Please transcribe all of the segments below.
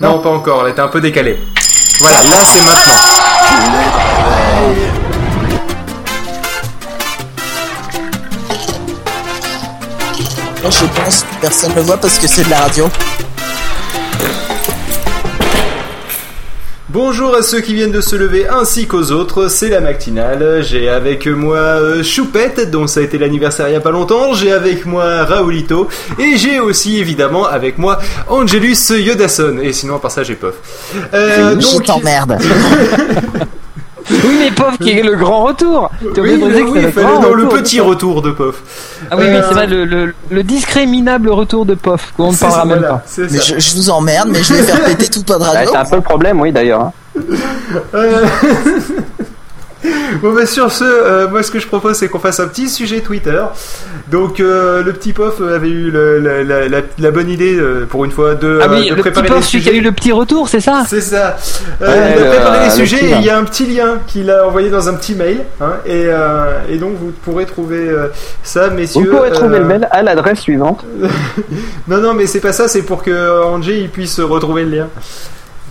Non, pas encore, elle était un peu décalée. Voilà, là c'est maintenant. Je pense que personne ne le voit parce que c'est de la radio. Bonjour à ceux qui viennent de se lever ainsi qu'aux autres, c'est la matinale. J'ai avec moi euh, Choupette, dont ça a été l'anniversaire il y a pas longtemps. J'ai avec moi Raoulito. Et j'ai aussi évidemment avec moi Angelus Yodason. Et sinon, à part ça, j'ai Pof. Euh, je donc- t'emmerde. Oui, mais pauvre qui est le grand retour. T'as Oui, oublié de oui, dire que oui, fallait grand dans le petit retour de Pof. Ah oui, oui, Euh, c'est vrai, le, le, le discriminable retour de Pof, qu'on ne parlera ça, même voilà, pas. Mais je, je vous emmerde, mais je vais faire péter tout pas de radio. c'est un peu le problème, oui, d'ailleurs. hein. Euh, bon bah sur ce, euh, moi ce que je propose c'est qu'on fasse un petit sujet Twitter. Donc euh, le petit Pof avait eu le- la, la- la- la bonne idée euh, pour une fois de, Ah euh, oui, de le petit Pof, celui qui a eu le petit retour, c'est ça? C'est ça. Euh, Ouais, il a préparé les le sujets et il y a un petit lien qu'il a envoyé dans un petit mail. hein, et, euh, et donc vous pourrez trouver euh, ça, Vous messieurs. pourrez trouver euh, le mail à l'adresse suivante. Non, non, mais c'est pas ça, c'est pour que Angé il puisse retrouver le lien.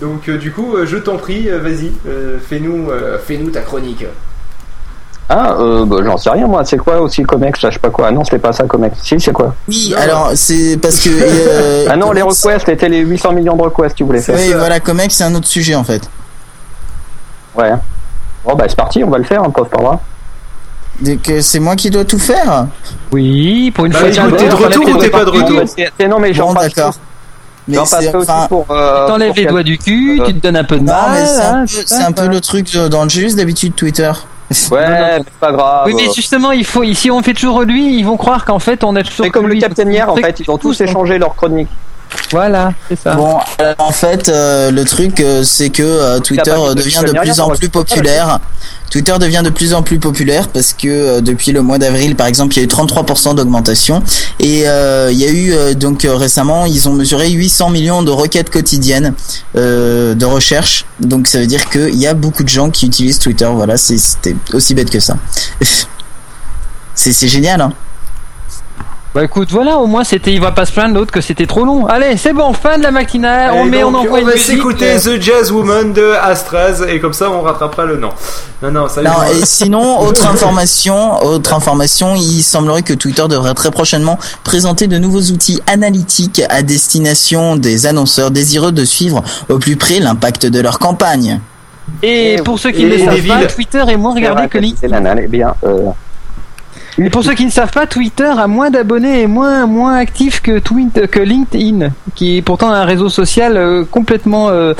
Donc euh, du coup, euh, je t'en prie, euh, vas-y, euh, fais-nous euh, fais-nous ta chronique. Ah, euh, bah, j'en sais rien, moi. C'est quoi aussi Comex Je sais pas quoi. Ah non, c'était pas ça, Comex. Si, c'est quoi Oui, alors c'est parce que. euh, Ah non, les requests, c'était les 800 millions de requests, tu voulais faire. Oui, voilà, Comex, c'est un autre sujet en fait. Ouais. Bon, bah, c'est parti, on va le faire, un pauvre par là. Donc euh, c'est moi qui dois tout faire Oui, pour une Bah, fois. t'es de retour ou t'es pas de retour C'est- c'est- non, mais j'en Bon. Mais c'est enfin. pour. euh, T'enlèves les doigts du cul, euh, tu te donnes un peu de Non, mal. c'est un, hein, peu- un le truc de- d'Angelus d'habitude Twitter. Ouais, mais c'est pas grave. Oui, mais justement, il faut, si on fait toujours lui, ils vont croire qu'en fait, on a toujours. C'est comme le lui. Captain hier, en fait, ils ont tous tous, échangé leur chronique. Voilà, c'est ça. Bon, alors, en fait, euh, le truc, euh, c'est que euh, Twitter euh, devient de plus en plus populaire. Twitter devient de plus en plus populaire parce que euh, depuis le mois d'avril, par exemple, il y a eu 33% d'augmentation et euh, il y a eu euh, donc euh, récemment, ils ont mesuré 800 millions de requêtes quotidiennes euh, de recherche. Donc ça veut dire qu'il y a beaucoup de gens qui utilisent Twitter. Voilà, c'est- c'était aussi bête que ça. c'est c'est génial, hein. Bah écoute, voilà, au moins c'était, il va pas se plaindre l'autre que c'était trop long. Allez, c'est bon, fin de la matinale. on Et met, on envoie une va s'écouter The Jazz Woman de Astraz et comme ça on rattrapera le nom. Non, non, ça Non, et sinon, autre information, autre information, il semblerait que Twitter devrait très prochainement présenter de nouveaux outils analytiques à destination des annonceurs désireux de suivre au plus près l'impact de leur campagne. Et Et- pour ceux qui ne des savent pas. Twitter est moins regardé que LinkedIn. Eh bien. Euh, Et pour ceux qui ne savent pas, Twitter a moins d'abonnés et moins moins actif que que LinkedIn, qui est pourtant un réseau social euh, complètement euh,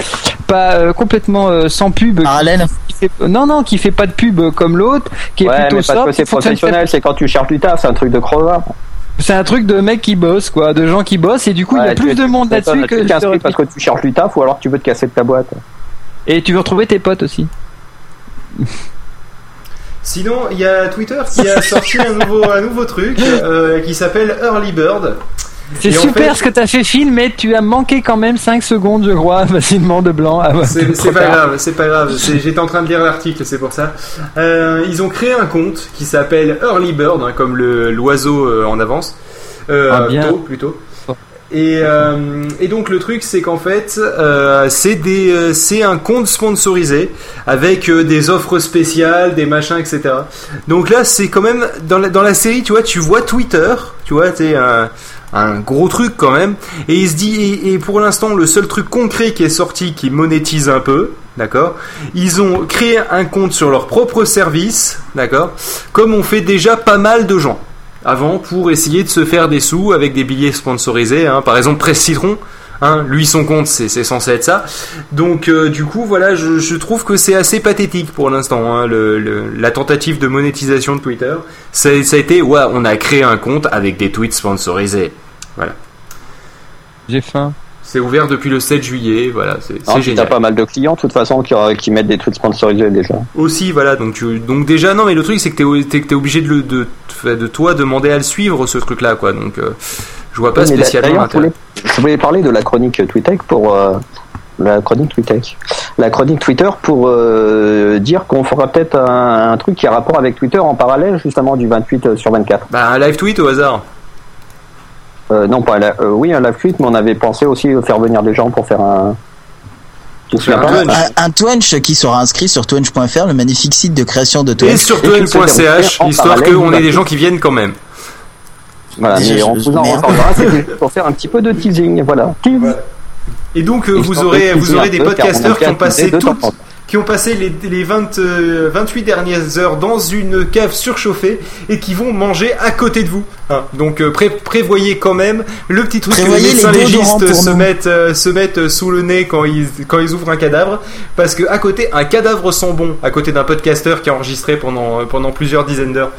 pas euh, complètement euh, sans pub. Parallèle. qui fait- non non, qui fait pas de pub comme l'autre, qui est ouais, plutôt mais parce que c'est professionnel, c'est quand tu cherches du taf, c'est un truc de crevard. C'est un truc de mecs qui bossent quoi, de gens qui bossent et du coup il y a plus de monde tu là-dessus que Tu t'inscris sur- parce que tu cherches du taf ou alors tu veux te casser de ta boîte. et tu veux retrouver tes potes aussi. Sinon, il y a Twitter qui a sorti un nouveau, un nouveau truc euh, qui s'appelle Early Bird. C'est super fait- ce que t'as fait Phil, mais tu as manqué quand même 5 secondes je crois facilement de blanc. Ah ouais, C'est pas grave, c'est pas grave. J'étais en train de lire l'article, c'est pour ça. Euh, ils ont créé un compte qui s'appelle Early Bird, hein, comme le- l'oiseau euh, en avance. Euh, Ah, bien. tôt, plutôt. Et, euh, et donc le truc c'est qu'en fait euh, c'est euh, un compte sponsorisé avec euh, des offres spéciales, des machins, etc. Donc là c'est quand même dans la, série tu vois tu vois Twitter, tu vois c'est un, un gros truc quand même et il se dit et, et pour l'instant le seul truc concret qui est sorti qui monétise un peu D'accord Ils ont créé un compte sur leur propre service, d'accord Comme on fait déjà pas mal de gens avant pour essayer de se faire des sous avec des billets sponsorisés. hein. Par exemple, Presse Citron, hein, lui son compte c'est censé être ça. Donc euh, du coup voilà, je, trouve que c'est assez pathétique pour l'instant. hein, la tentative de monétisation de Twitter, ça, ça a été ouais, on a créé un compte avec des tweets sponsorisés. J'ai faim. C'est ouvert depuis le 7 juillet, voilà, c'est génial. T'as pas mal de clients, de toute façon, qui, qui mettent des tweets sponsorisés déjà. Aussi, voilà, donc, tu- donc déjà, non, mais le truc, c'est que t'es, t'es obligé de, le, de, de toi demander à le suivre, ce truc-là, quoi. Donc, euh, je vois pas Oui, spécialement je l'intérêt. voulais, je voulais parler de la chronique TweetTech pour. euh, la chronique. La chronique Twitter pour euh, dire qu'on fera peut-être un, un truc qui a rapport avec Twitter en parallèle, justement, du 28 sur 24. Bah, un live tweet au hasard. Euh, non, pas la- euh, oui, un live tweet, mais on avait pensé aussi faire venir des gens pour faire un, Un. Un, un Twitch qui sera inscrit sur twitch.fr, le magnifique site de création de Et sur Et déroule en histoire qu'on ait des gens qui viennent quand même. Voilà, mais on vous en reparlera, c'était pour faire un petit peu de teasing, voilà. Et donc, euh, Et vous aurez, vous aurez des podcasteurs qui ont passé toutes. Qui ont passé les, les 20, euh, 28 dernières heures dans une cave surchauffée et qui vont manger à côté de vous. hein. Donc euh, pré- prévoyez quand même le petit truc que les médecins légistes pour se nous. mettent, euh, se mettent sous le nez quand ils, quand ils ouvrent un cadavre. Parce que à côté, un cadavre sent bon à côté d'un podcasteur qui a enregistré pendant, euh, pendant plusieurs dizaines d'heures.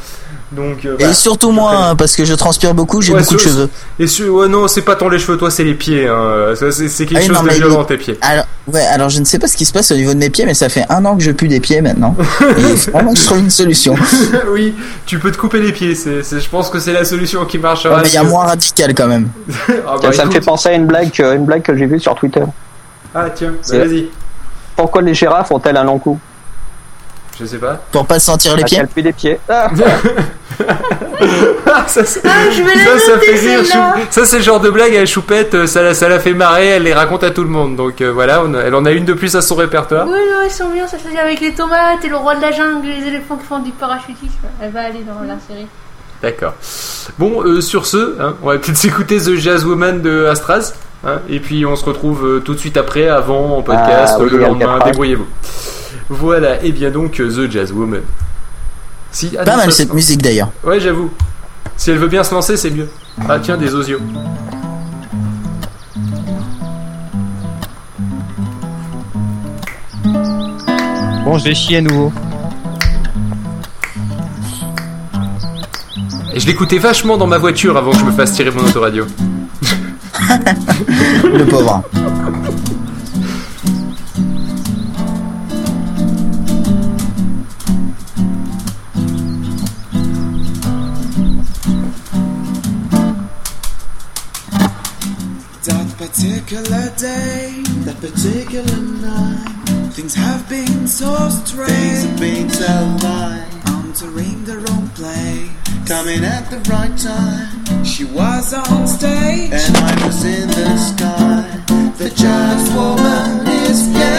Donc, euh, Et surtout moi, hein, parce que je transpire beaucoup, j'ai Ouais, beaucoup de cheveux. Et sur- ouais, non, c'est pas tant les cheveux, toi, c'est les pieds. Hein. C'est c'est quelque Ah oui, chose non, de violent, les- tes pieds. Alors, ouais, alors je ne sais pas ce qui se passe au niveau de mes pieds, mais ça fait un an que je pue des pieds maintenant. Et vraiment que je trouve une solution. oui, tu peux te couper les pieds. C'est, c'est- je pense que c'est la solution qui marchera. Ouais, mais il y a moins radical quand même. Ah, bah, ça me fait penser à une blague, que- une blague que j'ai vue sur Twitter. Ah tiens, bah, vas-y. Pourquoi les girafes ont-elles un long cou? Je sais pas. Pour pas sentir les Parce pieds. puent des pieds. Ah, Ah, ça, Ah, je vais la ça, ça fait rire. Chou- Ça, c'est le genre de blague à Choupette. euh, Ça, la- ça la fait marrer. Elle les raconte à tout le monde. Donc euh, voilà, on a- elle en a une de plus à son répertoire. Oui, non, ils sont bien, ça se fait avec les tomates et le roi de la jungle, les éléphants qui font du parachutisme. Elle va aller dans la série. D'accord. Bon, euh, sur ce, hein, on va peut-être s'écouter The Jazz Woman de Astraz. hein, et puis on se retrouve euh, tout de suite après, avant, en podcast, Ah, oui, le lendemain. Débrouillez-vous. Voilà. Et bien donc euh, The Jazz Woman. Si, ah, Pas non, mal ça- cette musique d'ailleurs. Ouais, j'avoue. Si elle veut bien se lancer, c'est mieux. Ah tiens, des osios. Bon, je vais chier à nouveau. Et je l'écoutais vachement dans ma voiture avant que je me fasse tirer mon autoradio. Le pauvre. Particular day, that particular night, things have been so strange. Things have been so right. Entering the wrong place, coming at the right time. She was on stage, and I was in the sky. The jazz woman is here.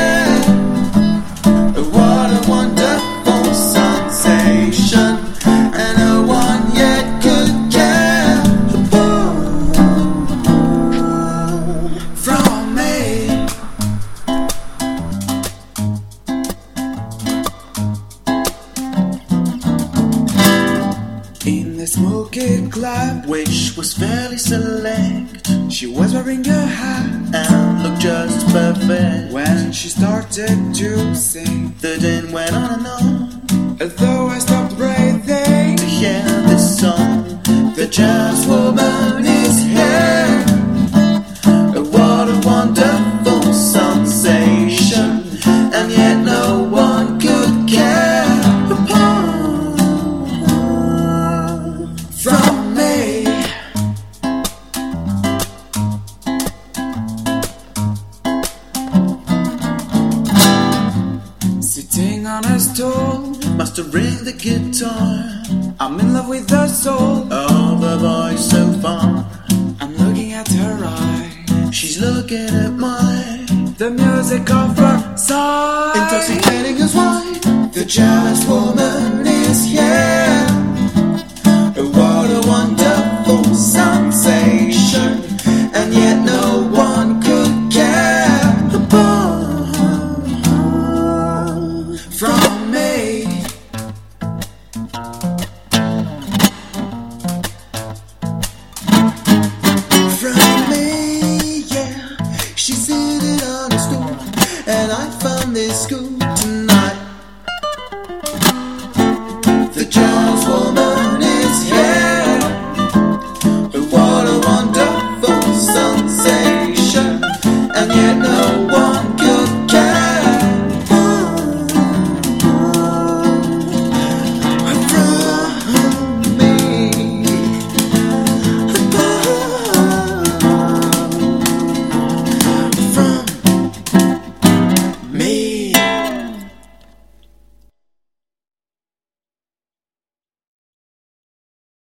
The smoky club, which was fairly select, she was wearing a hat and looked just perfect. When she started to sing, the din went on and on. Although I stopped breathing to hear this song, the jazz woman soul of the boy so far. I'm looking at her eye, she's looking at mine. The music of her side, intoxicating as wine. The jazz woman is here. What a wonderful sensation, and yet no one could care. this school.